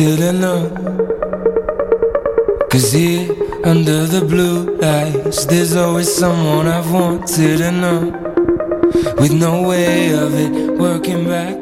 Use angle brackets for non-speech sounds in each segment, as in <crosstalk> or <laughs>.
wanted enough. Cause here, under the blue lights, there's always someone I've wanted enough. With no way of it working back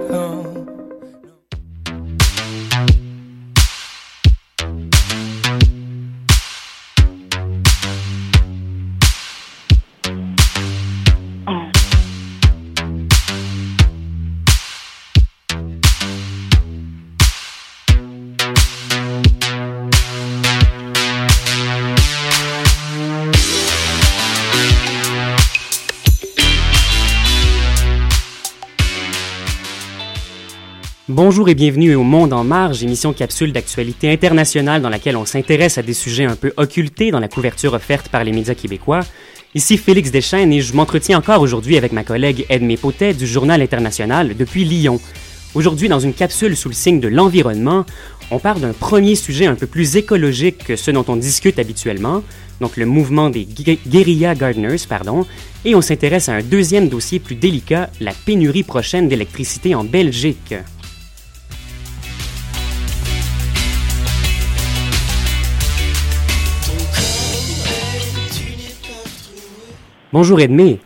Bonjour et bienvenue au Monde en marge, émission capsule d'actualité internationale dans laquelle on s'intéresse à des sujets un peu occultés dans la couverture offerte par les médias québécois. Ici Félix Deschênes et je m'entretiens encore aujourd'hui avec ma collègue Edmé Potet du Journal international depuis Lyon. Aujourd'hui, dans une capsule sous le signe de l'environnement, on parle d'un premier sujet un peu plus écologique que ce dont on discute habituellement, donc le mouvement des guérilla gardeners, pardon, et on s'intéresse à un deuxième dossier plus délicat, la pénurie prochaine d'électricité en Belgique. Bonjour Edmé.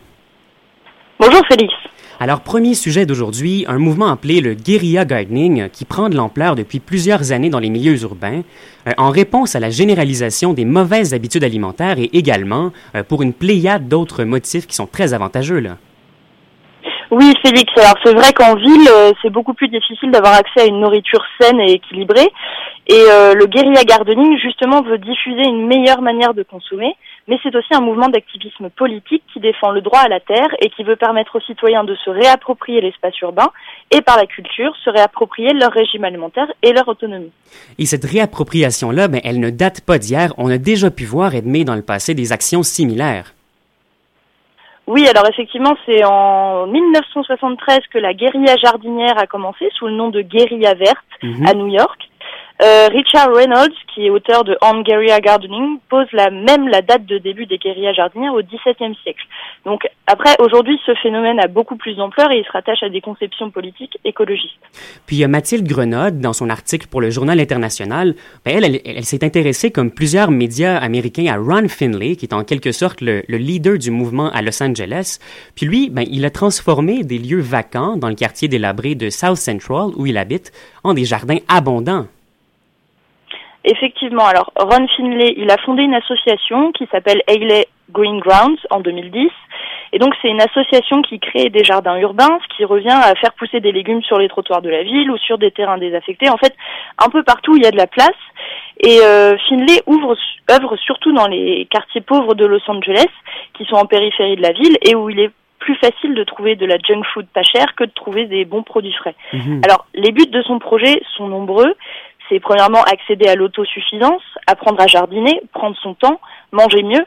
Bonjour Félix. Alors, premier sujet d'aujourd'hui, un mouvement appelé le guérilla gardening qui prend de l'ampleur depuis plusieurs années dans les milieux urbains euh, en réponse à la généralisation des mauvaises habitudes alimentaires et également euh, pour une pléiade d'autres motifs qui sont très avantageux. Là. Oui, Félix. Alors c'est vrai qu'en ville, euh, c'est beaucoup plus difficile d'avoir accès à une nourriture saine et équilibrée. Et le guérilla gardening, justement, veut diffuser une meilleure manière de consommer mais c'est aussi un mouvement d'activisme politique qui défend le droit à la terre et qui veut permettre aux citoyens de se réapproprier l'espace urbain et par la culture se réapproprier leur régime alimentaire et leur autonomie. Et cette réappropriation-là, ben, elle ne date pas d'hier. On a déjà pu voir, Edmé, dans le passé, des actions similaires. Oui, alors effectivement, c'est en 1973 que la guérilla jardinière a commencé sous le nom de guérilla verte mhm. à New York. Euh, Richard Reynolds, qui est auteur de On Gardening, pose la même la date de début des guérillas jardinières au XVIIe siècle. Donc après, aujourd'hui, ce phénomène a beaucoup plus d'ampleur et il se rattache à des conceptions politiques écologistes. Puis Mathilde Grenade, dans son article pour le Journal international, ben, elle, s'est intéressée, comme plusieurs médias américains, à Ron Finley, qui est en quelque sorte le, le leader du mouvement à Los Angeles. Puis lui, ben, il a transformé des lieux vacants dans le quartier délabré de South Central, où il habite, en des jardins abondants. Effectivement, alors Ron Finlay, il a fondé une association qui s'appelle Ailey Green Grounds en 2010. Et donc c'est une association qui crée des jardins urbains, ce qui revient à faire pousser des légumes sur les trottoirs de la ville ou sur des terrains désaffectés. En fait, un peu partout où il y a de la place. Et euh, Finlay ouvre, œuvre surtout dans les quartiers pauvres de Los Angeles, qui sont en périphérie de la ville et où il est plus facile de trouver de la junk food pas chère que de trouver des bons produits frais. Mhm. Alors, les buts de son projet sont nombreux c'est premièrement accéder à l'autosuffisance, apprendre à jardiner, prendre son temps, manger mieux.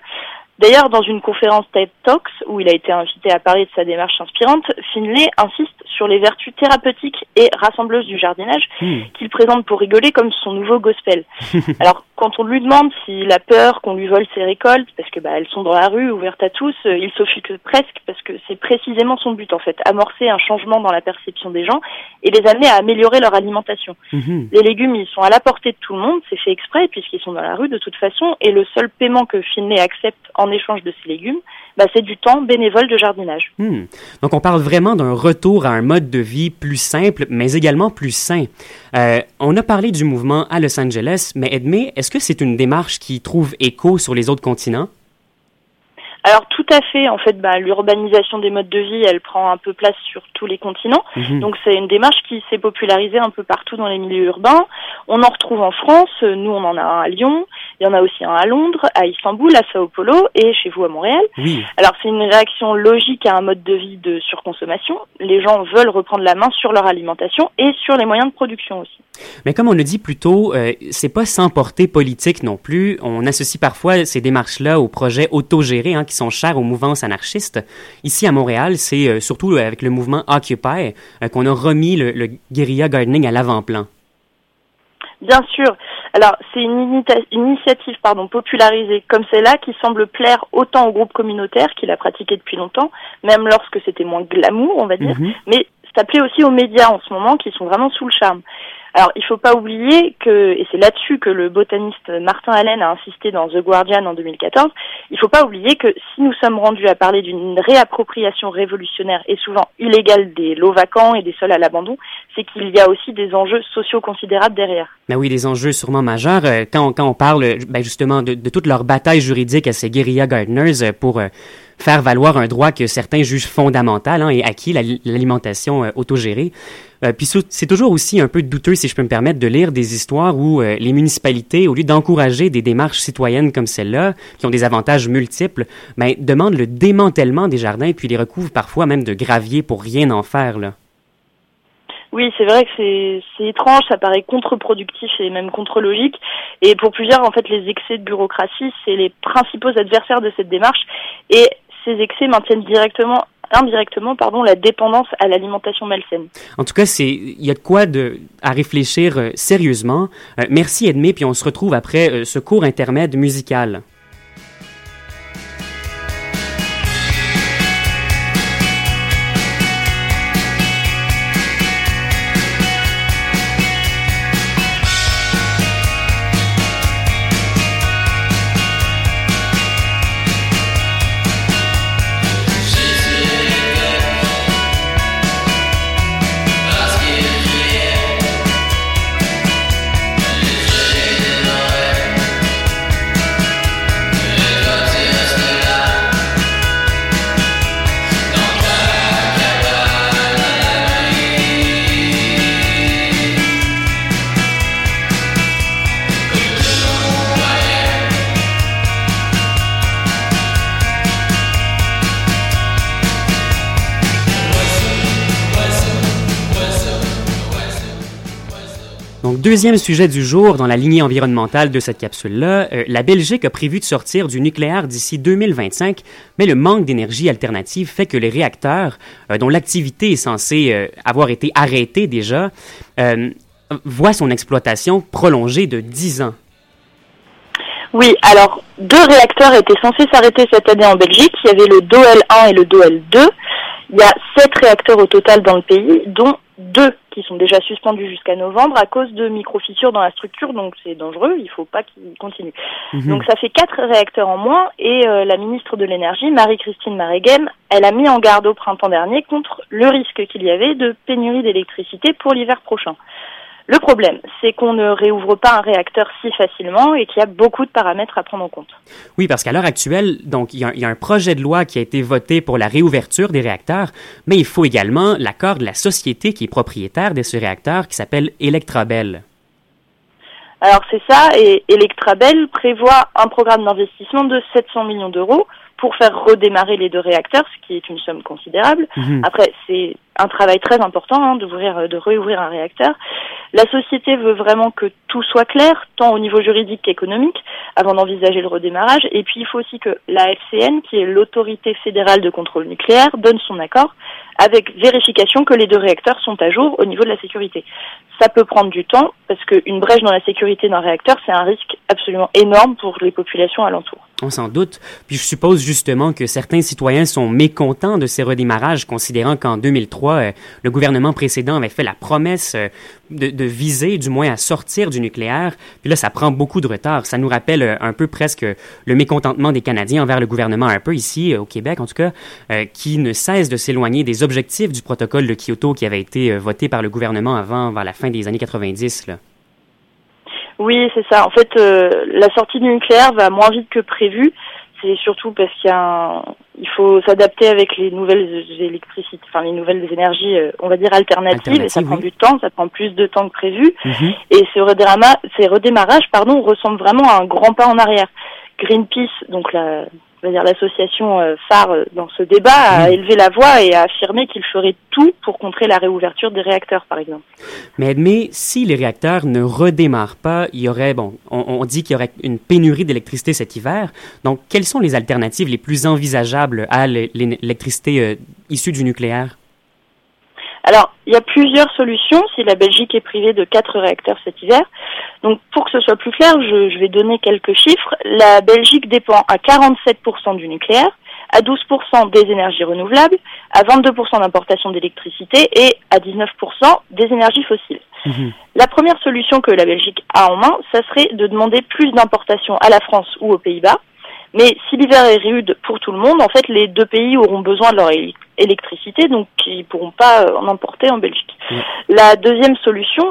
D'ailleurs, dans une conférence TED Talks où il a été invité à parler de sa démarche inspirante, Finlay insiste sur les vertus thérapeutiques et rassembleuses du jardinage hmm. qu'il présente pour rigoler comme son nouveau gospel. <laughs> Alors, quand on lui demande s'il a peur qu'on lui vole ses récoltes, parce que bah, elles sont dans la rue, ouvertes à tous, euh, il s'offusque presque parce que c'est précisément son but en fait, amorcer un changement dans la perception des gens et les amener à améliorer leur alimentation. Mhm. Les légumes, ils sont à la portée de tout le monde, c'est fait exprès puisqu'ils sont dans la rue de toute façon, et le seul paiement que Finlay accepte en échange de ces légumes, bah, c'est du temps bénévole de jardinage. Hmm. Donc on parle vraiment d'un retour à un mode de vie plus simple, mais également plus sain. Euh, on a parlé du mouvement à Los Angeles, mais Edmé, est-ce que c'est une démarche qui trouve écho sur les autres continents? Alors tout à fait, en fait, bah, l'urbanisation des modes de vie, elle prend un peu place sur tous les continents. Mhm. Donc c'est une démarche qui s'est popularisée un peu partout dans les milieux urbains. On en retrouve en France, nous on en a un à Lyon, il y en a aussi un à Londres, à Istanbul, à Sao Paulo et chez vous à Montréal. Oui. Alors c'est une réaction logique à un mode de vie de surconsommation. Les gens veulent reprendre la main sur leur alimentation et sur les moyens de production aussi. Mais comme on le dit plus tôt, euh, c'est pas sans portée politique non plus. On associe parfois ces démarches-là aux projets autogérés hein, qui sont chers aux mouvances anarchistes. Ici à Montréal, c'est euh, surtout euh, avec le mouvement Occupy euh, qu'on a remis le, le guérilla gardening à l'avant-plan. Bien sûr. Alors, c'est une, initiative pardon, popularisée comme celle-là qui semble plaire autant au groupe communautaire qui l'a pratiqué depuis longtemps, même lorsque c'était moins glamour, on va dire, mhm. mais ça plaît aussi aux médias en ce moment qui sont vraiment sous le charme. Alors, il faut pas oublier que, et c'est là-dessus que le botaniste Martin Allen a insisté dans The Guardian en 2014, il faut pas oublier que si nous sommes rendus à parler d'une réappropriation révolutionnaire et souvent illégale des lots vacants et des sols à l'abandon, c'est qu'il y a aussi des enjeux sociaux considérables derrière. Ben oui, des enjeux sûrement majeurs. Euh, quand, on, quand on parle ben justement de, de toute leur bataille juridique à ces guérilla gardeners euh, pour euh, faire valoir un droit que certains jugent fondamental hein, et acquis, l'alimentation euh, autogérée. Euh, puis c'est toujours aussi un peu douteux, si je peux me permettre, de lire des histoires où euh, les municipalités, au lieu d'encourager des démarches citoyennes comme celle-là, qui ont des avantages multiples, ben, demandent le démantèlement des jardins puis les recouvrent parfois même de gravier pour rien en faire. Là. Oui, c'est vrai que c'est étrange, ça paraît contre-productif et même contre-logique. Et pour plusieurs, en fait, les excès de bureaucratie, c'est les principaux adversaires de cette démarche. Et ces excès maintiennent directement indirectement pardon la dépendance à l'alimentation malsaine. En tout cas, c'est il y a de quoi de à réfléchir euh, sérieusement. Euh, merci Edmé, puis on se retrouve après euh, ce cours intermède musical. Deuxième sujet du jour dans la lignée environnementale de cette capsule-là, euh, la Belgique a prévu de sortir du nucléaire d'ici 2025, mais le manque d'énergie alternative fait que les réacteurs, euh, dont l'activité est censée euh, avoir été arrêtée déjà, voient son exploitation prolongée de 10 ans. Oui, alors deux réacteurs étaient censés s'arrêter cette année en Belgique. Il y avait le DOEL 1 et le DOEL 2. Il y a sept réacteurs au total dans le pays, dont deux qui sont déjà suspendus jusqu'à novembre à cause de micro-fissures dans la structure, donc c'est dangereux, il ne faut pas qu'ils continuent. Mhm. Donc ça fait quatre réacteurs en moins et euh, la ministre de l'énergie, Marie-Christine Maréguem, elle a mis en garde au printemps dernier contre le risque qu'il y avait de pénurie d'électricité pour l'hiver prochain. Le problème, c'est qu'on ne réouvre pas un réacteur si facilement et qu'il y a beaucoup de paramètres à prendre en compte. Oui, parce qu'à l'heure actuelle, donc il y, a, un projet de loi qui a été voté pour la réouverture des réacteurs, mais il faut également l'accord de la société qui est propriétaire de ce réacteur, qui s'appelle Electrabel. Alors c'est ça, et Electrabel prévoit un programme d'investissement de 700 millions d'euros pour faire redémarrer les deux réacteurs, ce qui est une somme considérable. Mhm. Après, c'est un travail très important hein, d'ouvrir, de réouvrir un réacteur. La société veut vraiment que tout soit clair, tant au niveau juridique qu'économique, avant d'envisager le redémarrage. Et puis, il faut aussi que la FCN, qui est l'autorité fédérale de contrôle nucléaire, donne son accord avec vérification que les deux réacteurs sont à jour au niveau de la sécurité. Ça peut prendre du temps parce qu'une brèche dans la sécurité d'un réacteur, c'est un risque absolument énorme pour les populations alentours. On s'en doute. Puis je suppose justement que certains citoyens sont mécontents de ces redémarrages, considérant qu'en 2003, euh, le gouvernement précédent avait fait la promesse euh, de, viser, du moins, à sortir du nucléaire. Puis là, ça prend beaucoup de retard. Ça nous rappelle euh, un peu presque le mécontentement des Canadiens envers le gouvernement, un peu ici, au Québec en tout cas, qui ne cesse de s'éloigner des objectifs du protocole de Kyoto qui avait été voté par le gouvernement avant, vers la fin des années 90. Là. Oui, c'est ça. En fait, euh, la sortie du nucléaire va moins vite que prévu. C'est surtout parce qu'il il faut s'adapter avec les nouvelles électricités, enfin les nouvelles énergies, euh, on va dire alternatives, et ça prend du temps, ça prend plus de temps que prévu. Mhm. Et ces, ces redémarrages, pardon, ressemblent vraiment à un grand pas en arrière. Greenpeace, donc la, l'association euh, phare euh, dans ce débat, a élevé la voix et a affirmé qu'il ferait tout pour contrer la réouverture des réacteurs, par exemple. Mais, mais si les réacteurs ne redémarrent pas, il y aurait, bon, on, dit qu'il y aurait une pénurie d'électricité cet hiver. Donc, quelles sont les alternatives les plus envisageables à l'électricité euh, issue du nucléaire? Alors, il y a plusieurs solutions si la Belgique est privée de quatre réacteurs cet hiver. Donc, pour que ce soit plus clair, je, vais donner quelques chiffres. La Belgique dépend à 47% du nucléaire, à 12% des énergies renouvelables, à 22% d'importation d'électricité et à 19% des énergies fossiles. Mhm. La première solution que la Belgique a en main, ça serait de demander plus d'importations à la France ou aux Pays-Bas. Mais si l'hiver est rude pour tout le monde, en fait, les deux pays auront besoin de leur électricité, donc ils pourront pas euh, en importer en Belgique. Mm. La deuxième solution,